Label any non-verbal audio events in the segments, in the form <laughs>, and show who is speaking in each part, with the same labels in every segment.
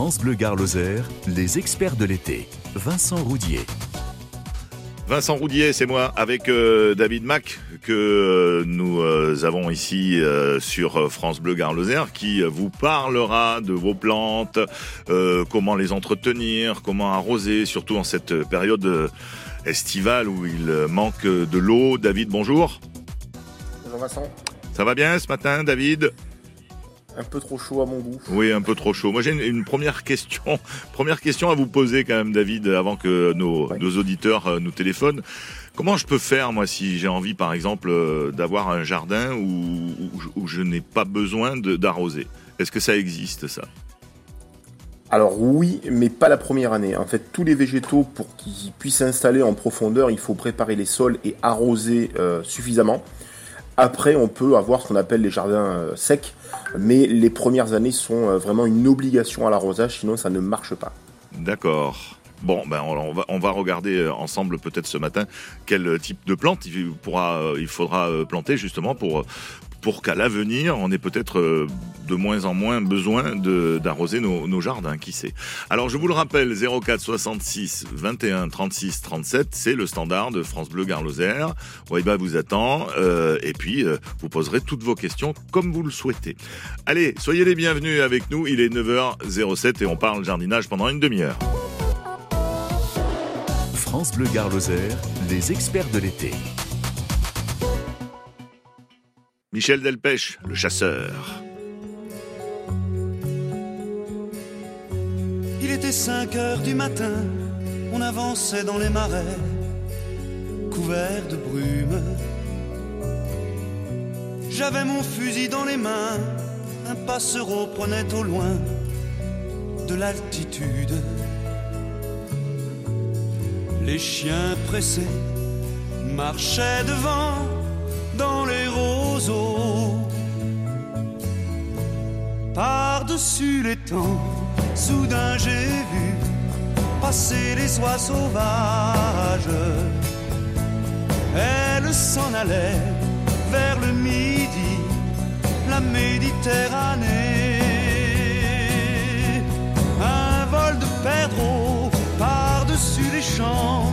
Speaker 1: France Bleu Gare Lozère, les experts de l'été. Vincent Roudier.
Speaker 2: Vincent Roudier, c'est moi, avec euh, David Mac, que euh, nous euh, avons ici euh, sur France Bleu Gare Lozère, qui vous parlera de vos plantes, euh, comment les entretenir, comment arroser, surtout en cette période estivale où il manque de l'eau. David, bonjour.
Speaker 3: Bonjour Vincent.
Speaker 2: Ça va bien ce matin, David?
Speaker 3: Un peu trop chaud à mon goût.
Speaker 2: Oui, un peu trop chaud. Moi, j'ai une, une première question, <laughs> première question à vous poser quand même, David, avant que nos, auditeurs euh, nous téléphonent. Comment je peux faire, moi, si j'ai envie, par exemple, euh, d'avoir un jardin où, où- où je n'ai pas besoin d'arroser? Est-ce que ça existe, ça?
Speaker 3: Alors oui, mais pas la première année. En fait, tous les végétaux, pour qu'ils puissent s'installer en profondeur, il faut préparer les sols et arroser euh, suffisamment. Après, on peut avoir ce qu'on appelle les jardins euh, secs, mais les premières années sont euh, vraiment une obligation à l'arrosage, sinon ça ne marche pas.
Speaker 2: D'accord. Bon, ben on va, regarder euh, ensemble peut-être ce matin quel type de plante il, faudra planter justement pour, pour qu'à l'avenir, on ait peut-être euh, de moins en moins besoin d'arroser nos, jardins, qui sait. Alors je vous le rappelle, 04 66 21 36 37, c'est le standard de France Bleu Gare Lozère. Waiba vous attend euh, et puis euh, vous poserez toutes vos questions comme vous le souhaitez. Allez, soyez les bienvenus avec nous, il est 9h07 et on parle jardinage pendant une demi-heure.
Speaker 1: France Bleu Gare Lozère, les experts de l'été.
Speaker 2: Michel Delpech, le chasseur.
Speaker 4: Il était 5 heures du matin, on avançait dans les marais, couverts de brume. J'avais mon fusil dans les mains, un passereau prenait au loin de l'altitude. Les chiens pressés marchaient devant dans les roseaux. Par-dessus les temps, soudain j'ai vu passer les oies sauvages. Elles s'en allaient vers le midi, la Méditerranée. Un vol de perdreaux par-dessus les champs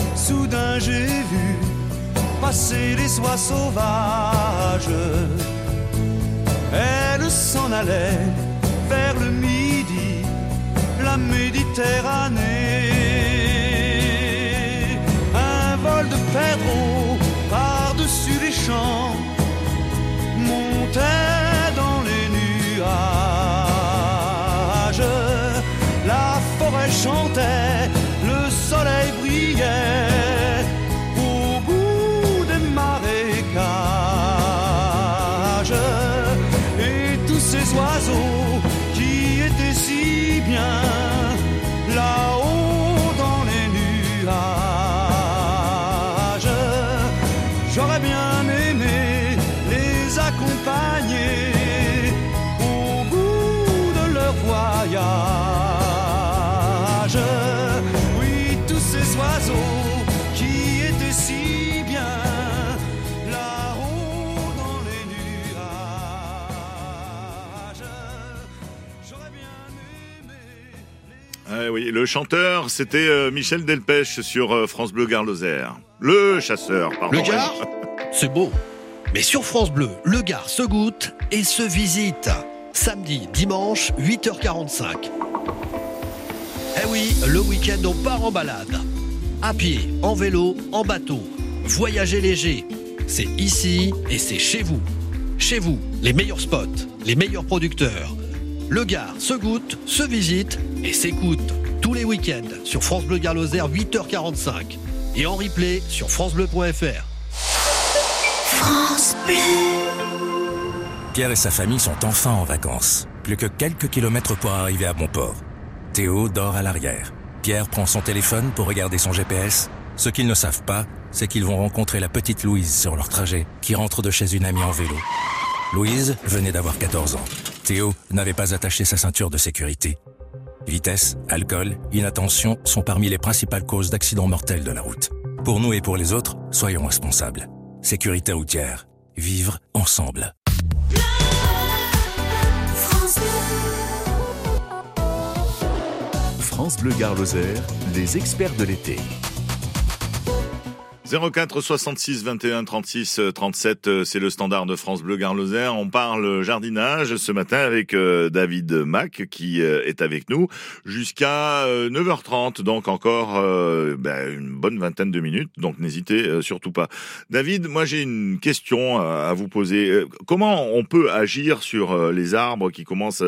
Speaker 4: soudain j'ai vu passer les oies sauvages. Elles s'en allaient vers le midi, la Méditerranée. Oui,
Speaker 2: le chanteur, c'était euh, Michel Delpech sur euh, France Bleu Gare Lozère. Le chasseur, pardon.
Speaker 5: Le Gard, <laughs> c'est beau. Mais sur France Bleu, le Gard se goûte et se visite. Samedi, dimanche, 8h45. Eh oui, le week-end, on part en balade. À pied, en vélo, en bateau. Voyager léger. C'est ici et c'est chez vous. Chez vous, les meilleurs spots, les meilleurs producteurs. Le Gard se goûte, se visite et s'écoute tous les week-ends sur France Bleu Gard Lozère 8h45 et en replay sur francebleu.fr.
Speaker 6: France Bleu.
Speaker 7: Pierre et sa famille sont enfin en vacances. Plus que quelques kilomètres pour arriver à bon port. Théo dort à l'arrière. Pierre prend son téléphone pour regarder son GPS. Ce qu'ils ne savent pas, c'est qu'ils vont rencontrer la petite Louise sur leur trajet, qui rentre de chez une amie en vélo. Louise venait d'avoir 14 ans. Théo n'avait pas attaché sa ceinture de sécurité. Vitesse, alcool, inattention sont parmi les principales causes d'accidents mortels de la route. Pour nous et pour les autres, soyons responsables. Sécurité routière. Vivre ensemble.
Speaker 1: France Bleu Gare les experts de l'été.
Speaker 2: 04 66 21 36 37, c'est le standard de France Bleu Garloser. On parle jardinage ce matin avec euh, David Mac qui euh, est avec nous jusqu'à 9h30, euh, donc encore ben, une bonne vingtaine de minutes. Donc n'hésitez surtout pas. David, moi j'ai une question à vous poser. Comment on peut agir sur les arbres qui commencent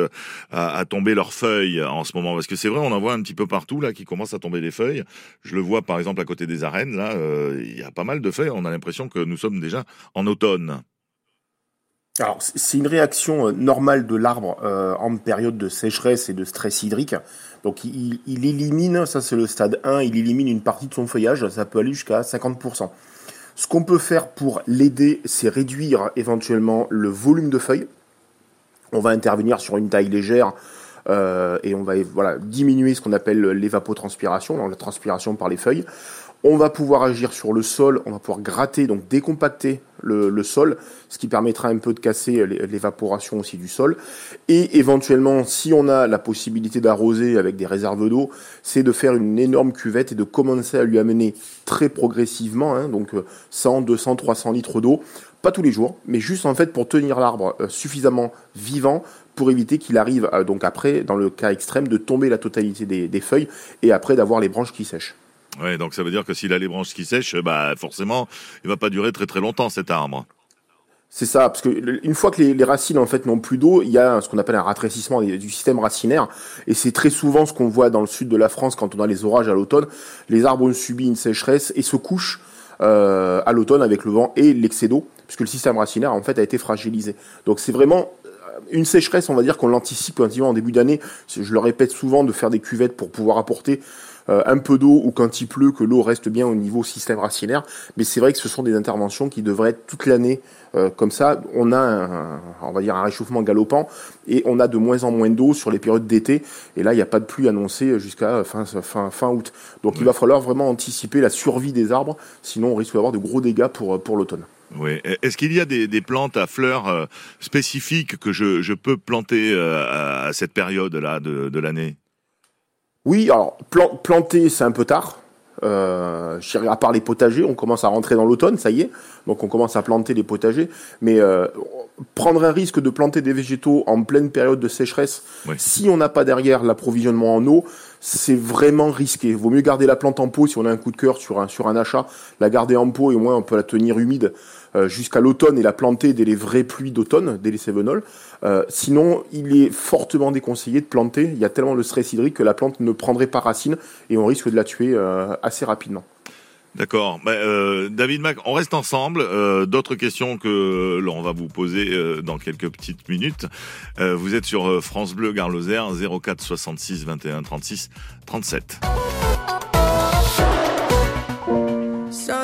Speaker 2: à, tomber leurs feuilles en ce moment? Parce que c'est vrai, on en voit un petit peu partout là qui commencent à tomber des feuilles. Je le vois par exemple à côté des arènes là il y a pas mal de feuilles. On a l'impression que nous sommes déjà en automne.
Speaker 3: Alors, c'est une réaction euh, normale de l'arbre euh, en période de sécheresse et de stress hydrique. Donc, il, élimine, ça c'est le stade 1, il élimine une partie de son feuillage, ça peut aller jusqu'à 50%. Ce qu'on peut faire pour l'aider, c'est réduire éventuellement le volume de feuilles. On va intervenir sur une taille légère euh, et on va diminuer ce qu'on appelle l'évapotranspiration, la transpiration par les feuilles. On va pouvoir agir sur le sol, on va pouvoir gratter, donc décompacter le, sol, ce qui permettra un peu de casser l'évaporation aussi du sol. Et éventuellement, si on a la possibilité d'arroser avec des réserves d'eau, c'est de faire une énorme cuvette et de commencer à lui amener très progressivement, hein, donc 100, 200, 300 litres d'eau, pas tous les jours, mais juste en fait pour tenir l'arbre euh, suffisamment vivant pour éviter qu'il arrive euh, donc après, dans le cas extrême, de tomber la totalité des feuilles et après d'avoir les branches qui sèchent.
Speaker 2: Ouais, donc ça veut dire que s'il a les branches qui sèchent, bah forcément, il va pas durer très très longtemps cet arbre.
Speaker 3: C'est ça, parce que une fois que les, racines en fait n'ont plus d'eau, il y a ce qu'on appelle un ratrécissement du système racinaire, et c'est très souvent ce qu'on voit dans le sud de la France quand on a les orages à l'automne. Les arbres ont subi une sécheresse et se couchent euh, à l'automne avec le vent et l'excès d'eau, puisque le système racinaire en fait a été fragilisé. Donc c'est vraiment euh, une sécheresse, on va dire qu'on l'anticipe en début d'année. Je le répète souvent de faire des cuvettes pour pouvoir apporter un peu d'eau ou quand il pleut, que l'eau reste bien au niveau système racinaire. Mais c'est vrai que ce sont des interventions qui devraient être toute l'année euh, comme ça. On a, un, on va dire, un réchauffement galopant et on a de moins en moins d'eau sur les périodes d'été. Et là, il n'y a pas de pluie annoncée jusqu'à fin, fin, fin août. Donc il va falloir vraiment anticiper la survie des arbres, sinon on risque d'avoir de gros dégâts pour, pour l'automne.
Speaker 2: Oui. Est-ce qu'il y a des, plantes à fleurs euh, spécifiques que je, peux planter à cette période-là de l'année?
Speaker 3: Oui, alors planter, c'est un peu tard. Euh, à part les potagers, on commence à rentrer dans l'automne, ça y est. Donc on commence à planter les potagers. Mais euh, prendre un risque de planter des végétaux en pleine période de sécheresse, si on n'a pas derrière l'approvisionnement en eau, c'est vraiment risqué. Vaut mieux garder la plante en pot si on a un coup de cœur sur un, sur un achat, la garder en pot et au moins on peut la tenir humide jusqu'à l'automne et la planter dès les vraies pluies d'automne, dès les sévenols. Euh, sinon, il est fortement déconseillé de planter. Il y a tellement de stress hydrique que la plante ne prendrait pas racine et on risque de la tuer euh, assez rapidement.
Speaker 2: D'accord. Bah, David Mac, on reste ensemble. D'autres questions que l'on va vous poser dans quelques petites minutes. vous êtes sur France Bleu Garloser 04 66 21 36 37.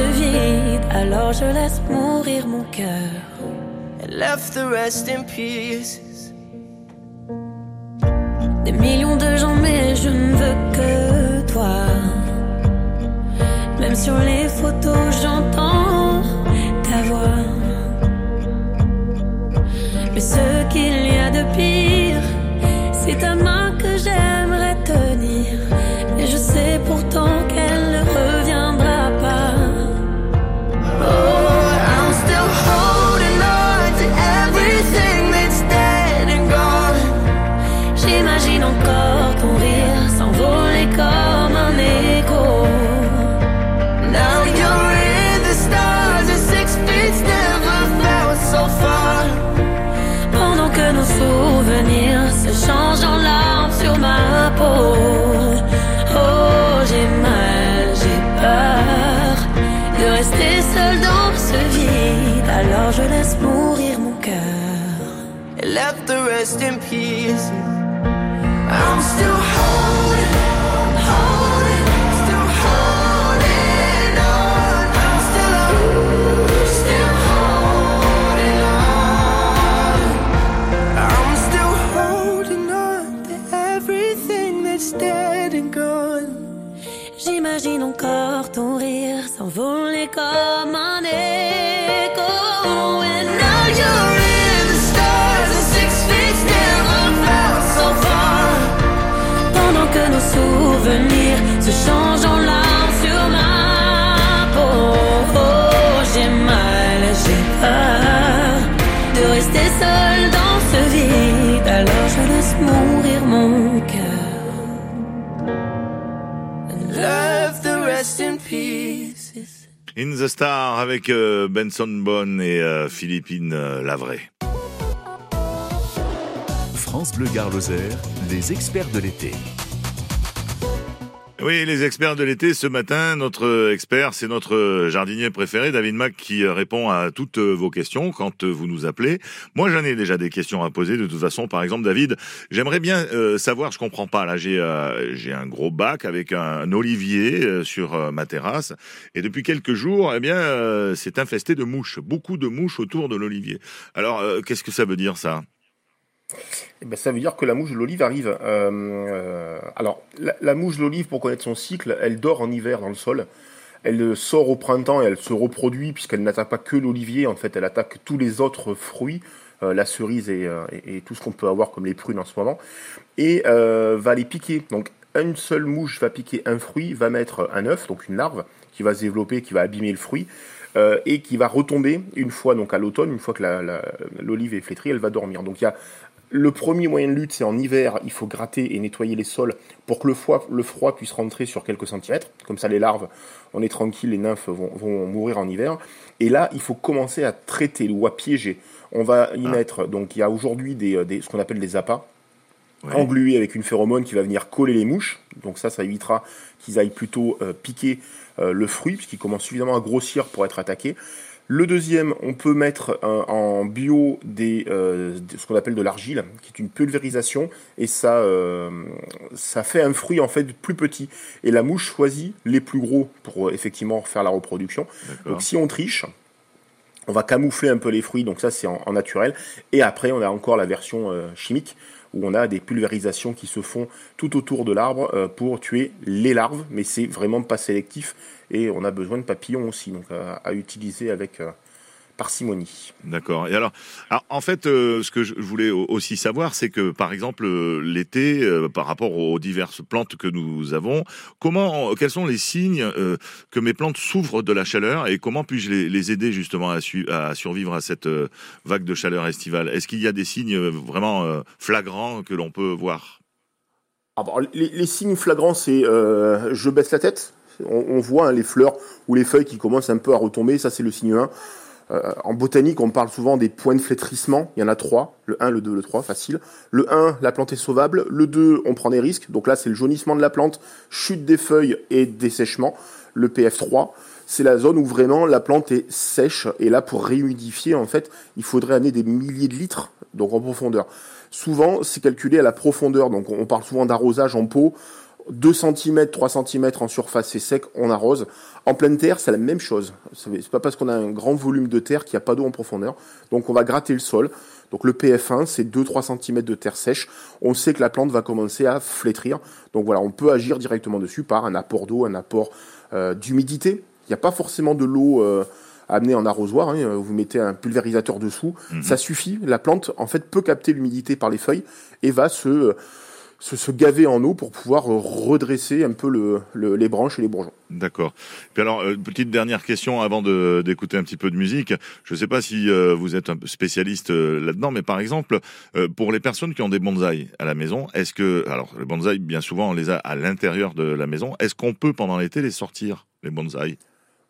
Speaker 8: vide. Alors je laisse mourir mon cœur.
Speaker 9: And left the rest in pieces.
Speaker 8: Des millions de gens, mais je ne veux que toi. Même sur les photos,
Speaker 9: left the rest in pieces. I'm still holding, holding, still holding on. I'm still, still holding on. I'm still holding on to everything that's dead and gone.
Speaker 8: J'imagine encore ton rire s'envoler comme un écho.
Speaker 9: In the
Speaker 2: Star avec euh, Benson Bonne et euh, Philippine euh, Lavray.
Speaker 1: France Bleu Gare les experts de l'été.
Speaker 2: Oui, les experts de l'été, ce matin, notre expert, c'est notre jardinier préféré, David Mac, qui répond à toutes vos questions quand vous nous appelez. Moi, j'en ai déjà des questions à poser. De toute façon, par exemple, David, j'aimerais bien euh, savoir, je comprends pas, là, j'ai euh, j'ai un gros bac avec un, olivier euh, sur euh, ma terrasse, et depuis quelques jours, eh bien, euh, c'est infesté de mouches, beaucoup de mouches autour de l'olivier. Alors, euh, qu'est-ce que ça veut dire, ça?
Speaker 3: Eh ben, ça veut dire que la mouche de l'olive arrive. Euh, euh, alors, la, mouche de l'olive, pour connaître son cycle, elle dort en hiver dans le sol. Elle sort au printemps et elle se reproduit puisqu'elle n'attaque pas que l'olivier. En fait, elle attaque tous les autres fruits, euh, la cerise et, et- tout ce qu'on peut avoir comme les prunes en ce moment, et va les piquer. Donc, une seule mouche va piquer un fruit, va mettre un œuf, donc une larve, qui va se développer, qui va abîmer le fruit. Euh, et qui va retomber une fois donc à l'automne, une fois que la- la- l'olive est flétrie, elle va dormir. Donc il y a le premier moyen de lutte, c'est en hiver, il faut gratter et nettoyer les sols pour que le froid, le froid puisse rentrer sur quelques centimètres. Comme ça, les larves, on est tranquille, les nymphes vont, vont mourir en hiver. Et là, il faut commencer à traiter ou à piéger. On va y mettre, donc il y a aujourd'hui des, des- ce qu'on appelle des appâts,
Speaker 2: Ouais.
Speaker 3: englués avec une phéromone qui va venir coller les mouches. Donc ça, ça évitera qu'ils aillent plutôt euh, piquer euh, le fruit, puisqu'il commence suffisamment à grossir pour être attaqué. Le deuxième, on peut mettre euh, en bio des, euh, de- ce qu'on appelle de l'argile, qui est une pulvérisation, et ça, euh, ça fait un fruit en fait plus petit. Et la mouche choisit les plus gros pour effectivement faire la reproduction. Donc si on triche, on va camoufler un peu les fruits, donc ça c'est en, naturel. Et après, on a encore la version euh, chimique, où on a des pulvérisations qui se font tout autour de l'arbre euh, pour tuer les larves, mais c'est vraiment pas sélectif. Et on a besoin de papillons aussi, donc à, à utiliser avec euh, parcimonie.
Speaker 2: D'accord. Et alors, alors, en fait, euh, ce que je voulais au- aussi savoir, c'est que, par exemple, euh, l'été, euh, par rapport aux diverses plantes que nous avons, comment, quels sont les signes euh, que mes plantes souffrent de la chaleur et comment puis-je les, les aider justement à, su- à survivre à cette vague de chaleur estivale? Est-ce qu'il y a des signes vraiment flagrants que l'on peut voir?
Speaker 3: Ah bon, les, les signes flagrants, c'est je baisse la tête. On, on voit hein, les fleurs ou les feuilles qui commencent un peu à retomber. Ça, c'est le signe 1. Euh, en botanique, on parle souvent des points de flétrissement. Il y en a trois. Le 1, le 2, le 3, facile. Le 1, la plante est sauvable. Le 2, on prend des risques. Donc là, c'est le jaunissement de la plante, chute des feuilles et dessèchement. Le PF3, c'est la zone où vraiment la plante est sèche. Et là, pour réhumidifier, en fait, il faudrait amener des milliers de litres, donc en profondeur. Souvent, c'est calculé à la profondeur. Donc, on parle souvent d'arrosage en pot. 2 cm, 3 cm en surface, c'est sec, on arrose. En pleine terre, c'est la même chose. C'est pas parce qu'on a un grand volume de terre qu'il n'y a pas d'eau en profondeur. Donc on va gratter le sol. Donc le PF1, c'est 2-3 cm de terre sèche. On sait que la plante va commencer à flétrir. Donc voilà, on peut agir directement dessus par un apport d'eau, un apport euh, d'humidité. Il n'y a pas forcément de l'eau euh, amenée en arrosoir. hein. Vous mettez un pulvérisateur dessous, ça suffit. La plante, en fait, peut capter l'humidité par les feuilles et va se, se, se gaver en eau pour pouvoir redresser un peu le, le- les branches et les bourgeons.
Speaker 2: D'accord. Puis alors, euh, petite dernière question avant d'écouter un petit peu de musique. Je ne sais pas si euh, vous êtes un spécialiste euh, là-dedans, mais par exemple, euh, pour les personnes qui ont des bonsaïs à la maison, est-ce que, alors les bonsaïs, bien souvent, on les a à l'intérieur de la maison. Est-ce qu'on peut pendant l'été les sortir, les bonsaïs?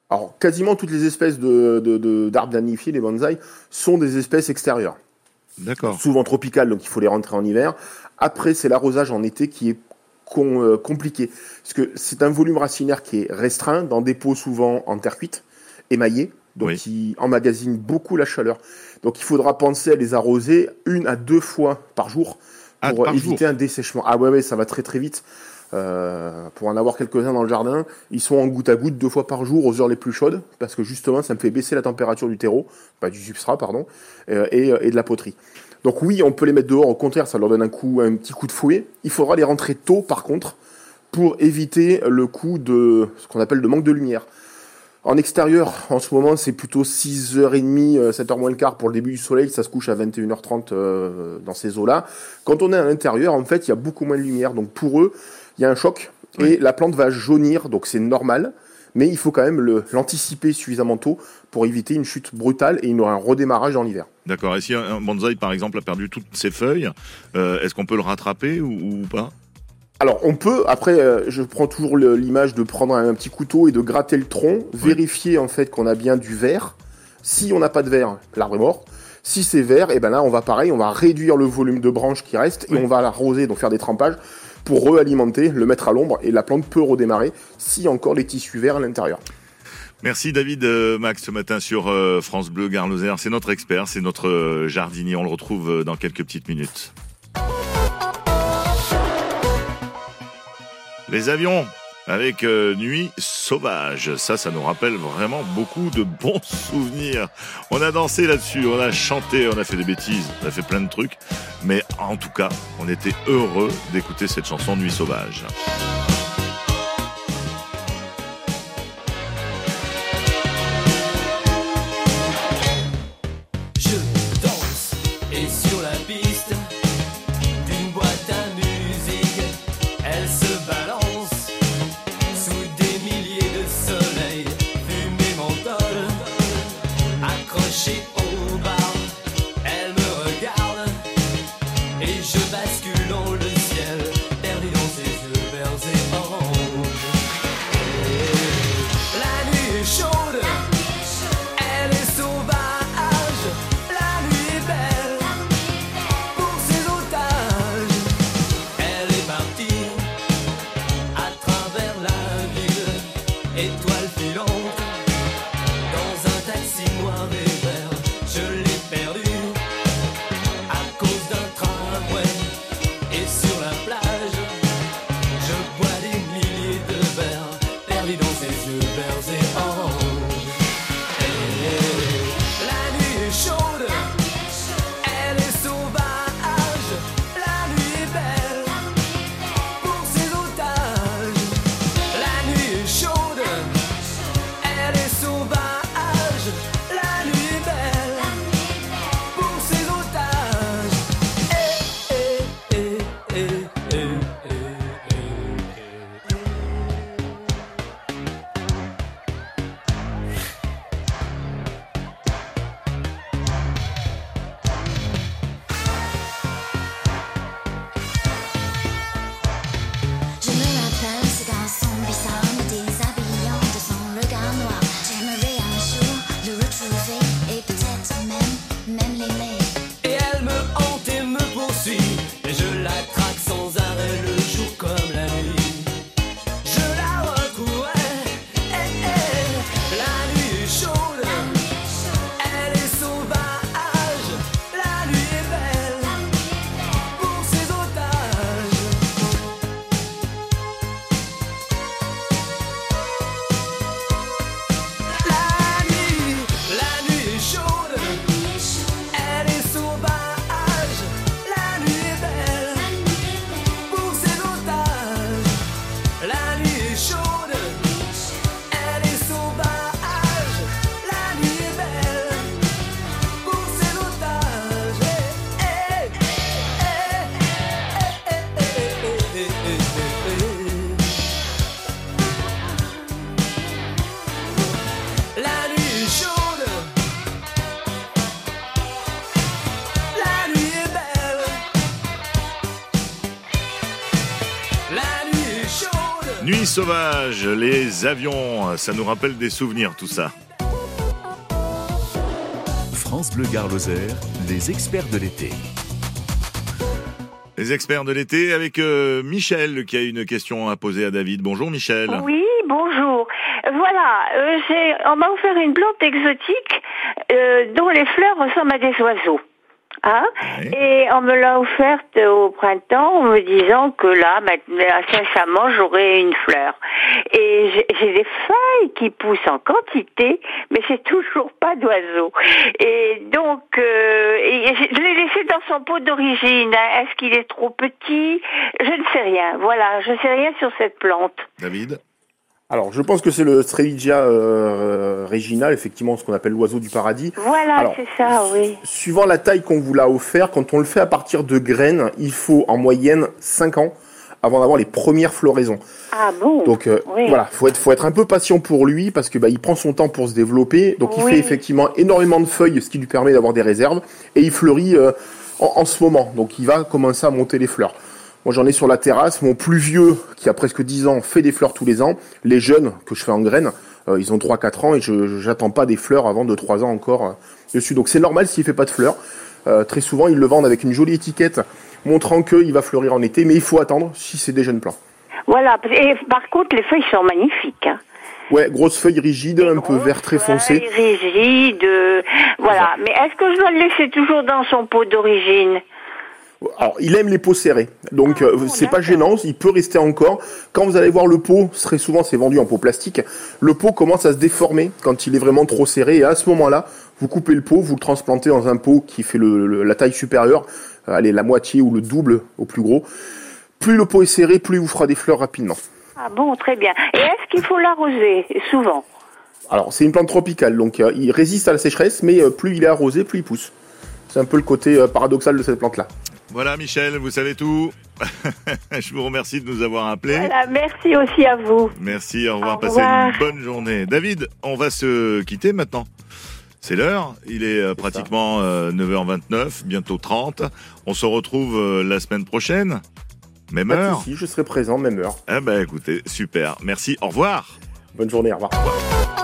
Speaker 3: Alors, quasiment toutes les espèces de, de, de- d'arbres danifiés, les bonsaïs, sont des espèces extérieures.
Speaker 2: D'accord.
Speaker 3: souvent tropicales, donc il faut les rentrer en hiver. Après, c'est l'arrosage en été qui est euh, compliqué, parce que c'est un volume racinaire qui est restreint, dans des pots souvent en terre cuite, émaillés, donc
Speaker 2: Oui.
Speaker 3: qui emmagasinent beaucoup la chaleur. Donc il faudra penser à les arroser une à deux fois par jour
Speaker 2: Ah,
Speaker 3: pour
Speaker 2: par
Speaker 3: éviter
Speaker 2: jour.
Speaker 3: un dessèchement. Ah ouais, ouais, ça va très très vite. Euh, pour en avoir quelques-uns dans le jardin, ils sont en goutte à goutte deux fois par jour aux heures les plus chaudes, parce que justement ça me fait baisser la température du terreau, pas du substrat, pardon, euh, et, et de la poterie. Donc oui, on peut les mettre dehors, au contraire, ça leur donne un coup, un petit coup de fouet. Il faudra les rentrer tôt, par contre, pour éviter le coup de ce qu'on appelle de manque de lumière. En extérieur, en ce moment, c'est plutôt 6h30, euh, 7h moins le quart pour le début du soleil, ça se couche à 21h30 euh, dans ces eaux-là. Quand on est à l'intérieur, en fait, il y a beaucoup moins de lumière. Donc pour eux, il y a un choc et la plante va jaunir, donc c'est normal. Mais il faut quand même l'anticiper suffisamment tôt pour éviter une chute brutale et une- un redémarrage dans l'hiver.
Speaker 2: D'accord. Et si un bonsaï, par exemple, a perdu toutes ses feuilles, euh, est-ce qu'on peut le rattraper ou, ou pas?
Speaker 3: Alors on peut, après euh, je prends toujours l'image de prendre un, petit couteau et de gratter le tronc, vérifier en fait qu'on a bien du verre. Si on n'a pas de verre, l'arbre est mort. Si c'est vert, et ben là on va pareil, on va réduire le volume de branches qui reste et
Speaker 2: Oui.
Speaker 3: on va l'arroser, donc faire des trempages pour réalimenter, le mettre à l'ombre et la plante peut redémarrer si encore les tissus verts à l'intérieur.
Speaker 2: Merci David euh, Max ce matin sur euh, France Bleu Garloser. C'est notre expert, c'est notre euh, jardinier. On le retrouve dans quelques petites minutes. Les avions avec euh, Nuit sauvage. Ça, ça nous rappelle vraiment beaucoup de <laughs> bons souvenirs. On a dansé là-dessus, on a chanté, on a fait des bêtises, on a fait plein de trucs. Mais en tout cas, on était heureux d'écouter cette chanson Nuit sauvage. Sauvage, les avions, ça nous rappelle des souvenirs tout ça.
Speaker 1: France Bleu Gare Lozère, les experts de l'été.
Speaker 2: Les experts de l'été avec euh, Michel qui a une question à poser à David. Bonjour Michel.
Speaker 6: Oui, bonjour. Voilà, euh, j'ai- on m'a offert une plante exotique euh, dont les fleurs ressemblent à des oiseaux. Hein Et on me l'a offerte au printemps en me disant que là, maintenant, sincèrement, j'aurai une fleur. Et j'ai- des feuilles qui poussent en quantité, mais c'est toujours pas d'oiseaux. Et donc, euh, et je je l'ai laissé dans son pot d'origine. hein. Est-ce qu'il est trop petit? Je ne sais rien. Voilà, je ne sais rien sur cette plante.
Speaker 2: David?
Speaker 3: Alors, je pense que c'est le Streligia euh, Regina, effectivement, ce qu'on appelle l'oiseau du paradis.
Speaker 6: Voilà, c'est ça, oui.
Speaker 3: Suivant la taille qu'on vous l'a offert, quand on le fait à partir de graines, il faut en moyenne 5 ans avant d'avoir les premières floraisons.
Speaker 6: Ah bon?
Speaker 3: Donc euh,
Speaker 6: Oui.
Speaker 3: voilà, faut être faut être un peu patient pour lui parce que bah, il prend son temps pour se développer. Donc il
Speaker 6: Oui.
Speaker 3: fait effectivement énormément de feuilles, ce qui lui permet d'avoir des réserves et il fleurit euh, en, en ce moment. Donc il va commencer à monter les fleurs. Moi j'en ai sur la terrasse. Mon plus vieux, qui a presque 10 ans, fait des fleurs tous les ans. Les jeunes que je fais en graines, euh, ils ont 3-4 ans et je j'attends pas des fleurs avant de 3 ans encore euh, dessus. Donc c'est normal s'il fait pas de fleurs. Euh, très souvent ils le vendent avec une jolie étiquette montrant qu'il va fleurir en été, mais il faut attendre si c'est des jeunes plants.
Speaker 6: Voilà. Et par contre, les feuilles sont magnifiques. Hein.
Speaker 3: Ouais, grosse feuille rigide, un peu vert très foncé.
Speaker 6: Feuilles rigides, voilà. Mais est-ce que je dois le laisser toujours dans son pot d'origine?
Speaker 3: Alors, il aime les pots serrés, donc euh, c'est pas gênant, il peut rester encore. Quand vous allez voir le pot, très souvent c'est vendu en pot plastique, le pot commence à se déformer quand il est vraiment trop serré, et à ce moment-là, vous coupez le pot, vous le transplantez dans un pot qui fait le, le- la taille supérieure, allez, la moitié ou le double au plus gros. Plus le pot est serré, plus il vous fera des fleurs rapidement.
Speaker 6: Ah bon, très bien. Et est-ce qu'il faut l'arroser souvent?
Speaker 3: Alors, c'est une plante tropicale, donc euh, il résiste à la sécheresse, mais euh, plus il est arrosé, plus il pousse. C'est un peu le côté paradoxal de cette plante-là.
Speaker 2: Voilà Michel, vous savez tout. <laughs> Je vous remercie de nous avoir appelés.
Speaker 6: Voilà, Merci aussi à vous.
Speaker 2: Merci, au revoir,
Speaker 6: Au
Speaker 2: passez
Speaker 6: revoir.
Speaker 2: une bonne journée. David, on va se quitter maintenant. C'est l'heure, il est euh, pratiquement euh, 9h29, bientôt 30. On se retrouve euh, la semaine prochaine, même
Speaker 3: Pas
Speaker 2: heure.
Speaker 3: souci, je serai présent, même heure.
Speaker 2: Eh ben écoutez, super, merci, au revoir.
Speaker 3: Bonne journée, au revoir.